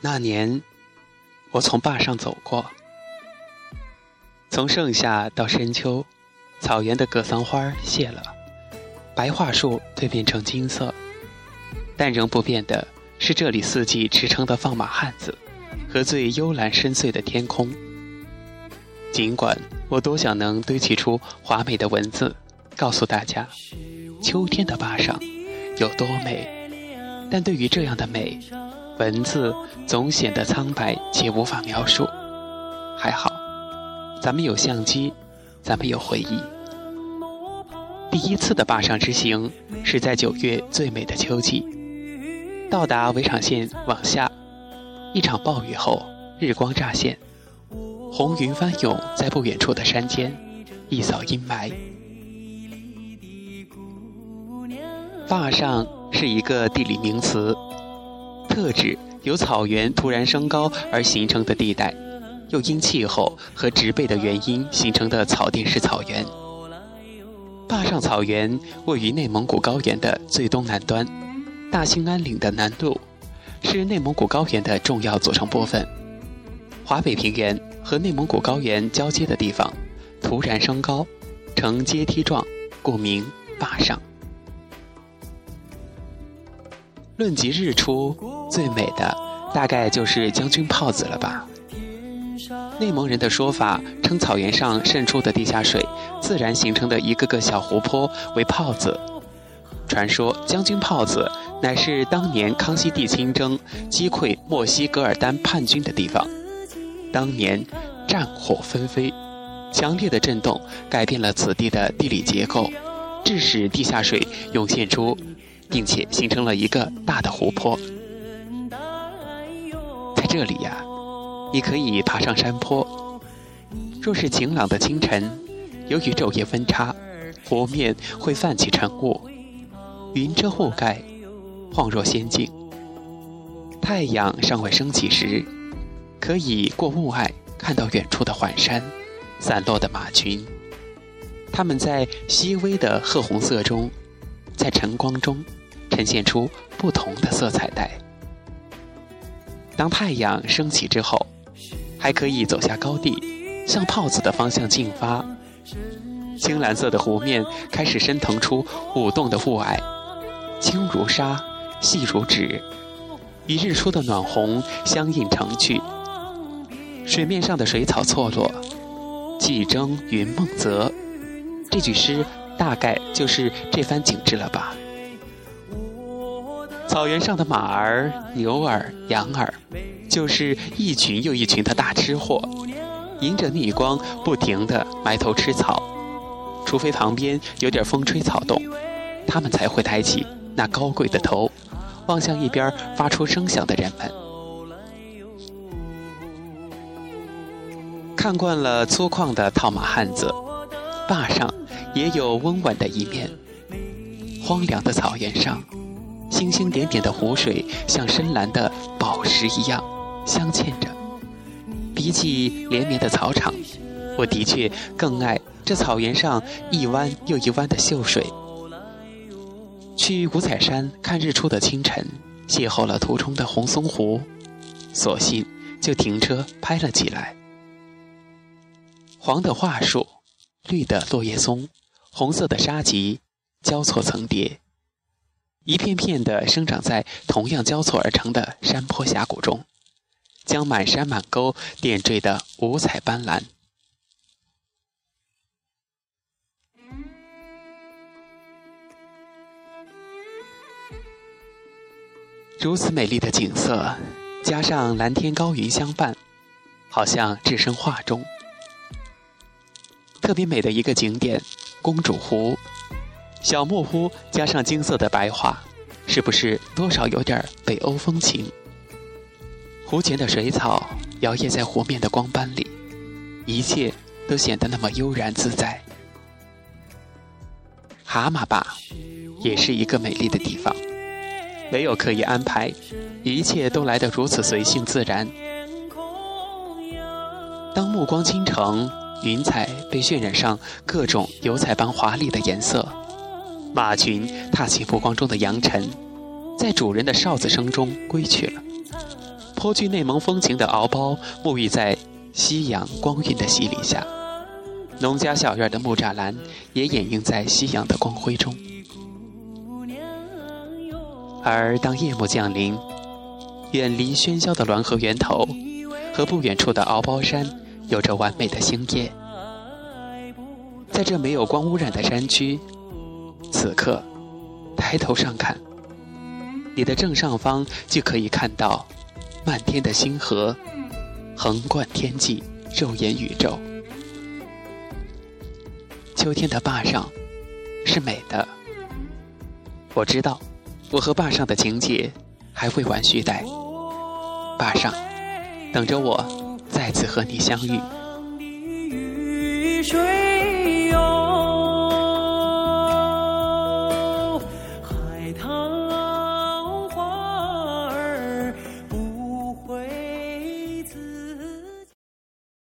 那年，我从坝上走过，从盛夏到深秋，草原的格桑花谢了，白桦树蜕变成金色，但仍不变的是这里四季驰骋的放马汉子和最幽蓝深邃的天空。尽管我多想能堆砌出华美的文字，告诉大家秋天的坝上有多美，但对于这样的美。文字总显得苍白且无法描述。还好，咱们有相机，咱们有回忆。第一次的坝上之行是在九月最美的秋季，到达围场县往下，一场暴雨后，日光乍现，红云翻涌在不远处的山间，一扫阴霾。坝上是一个地理名词。特指由草原突然升高而形成的地带，又因气候和植被的原因形成的草甸式草原。坝上草原位于内蒙古高原的最东南端，大兴安岭的南麓，是内蒙古高原的重要组成部分。华北平原和内蒙古高原交接的地方，突然升高，呈阶梯状，故名坝上。论及日出，最美的大概就是将军泡子了吧。内蒙人的说法称草原上渗出的地下水自然形成的一个个小湖泊为泡子。传说将军泡子乃是当年康熙帝亲征击溃墨西哥尔丹叛军的地方。当年战火纷飞，强烈的震动改变了此地的地理结构，致使地下水涌现出。并且形成了一个大的湖泊，在这里呀，你可以爬上山坡。若是晴朗的清晨，由于昼夜温差，湖面会泛起晨雾，云遮雾盖，恍若仙境。太阳尚未升起时，可以过雾霭看到远处的环山，散落的马群，它们在细微的褐红色中，在晨光中。呈现出不同的色彩带。当太阳升起之后，还可以走下高地，向泡子的方向进发。青蓝色的湖面开始升腾出舞动的雾霭，轻如纱，细如纸，与日出的暖红相映成趣。水面上的水草错落，季征云梦泽。这句诗大概就是这番景致了吧。草原上的马儿、牛儿、羊儿，就是一群又一群的大吃货，迎着逆光不停地埋头吃草。除非旁边有点风吹草动，他们才会抬起那高贵的头，望向一边发出声响的人们。看惯了粗犷的套马汉子，坝上也有温婉的一面。荒凉的草原上。星星点点的湖水像深蓝的宝石一样镶嵌着。比起连绵的草场，我的确更爱这草原上一弯又一弯的秀水。去五彩山看日出的清晨，邂逅了途中的红松湖，索性就停车拍了起来。黄的桦树，绿的落叶松，红色的沙棘，交错层叠。一片片的生长在同样交错而成的山坡峡谷中，将满山满沟点缀得五彩斑斓。如此美丽的景色，加上蓝天高云相伴，好像置身画中。特别美的一个景点——公主湖。小木屋加上金色的白桦，是不是多少有点北欧风情？湖前的水草摇曳在湖面的光斑里，一切都显得那么悠然自在。蛤蟆坝也是一个美丽的地方，没有刻意安排，一切都来得如此随性自然。当目光倾城，云彩被渲染上各种油彩般华丽的颜色。马群踏起浮光中的扬尘，在主人的哨子声中归去了。颇具内蒙风情的敖包沐浴在夕阳光晕的洗礼下，农家小院的木栅栏也掩映在夕阳的光辉中。而当夜幕降临，远离喧嚣的滦河源头和不远处的敖包山有着完美的星夜。在这没有光污染的山区，此刻抬头上看，你的正上方就可以看到漫天的星河，横贯天际，肉眼宇宙。秋天的坝上是美的，我知道，我和坝上的情节还未完续待。坝上等着我再次和你相遇。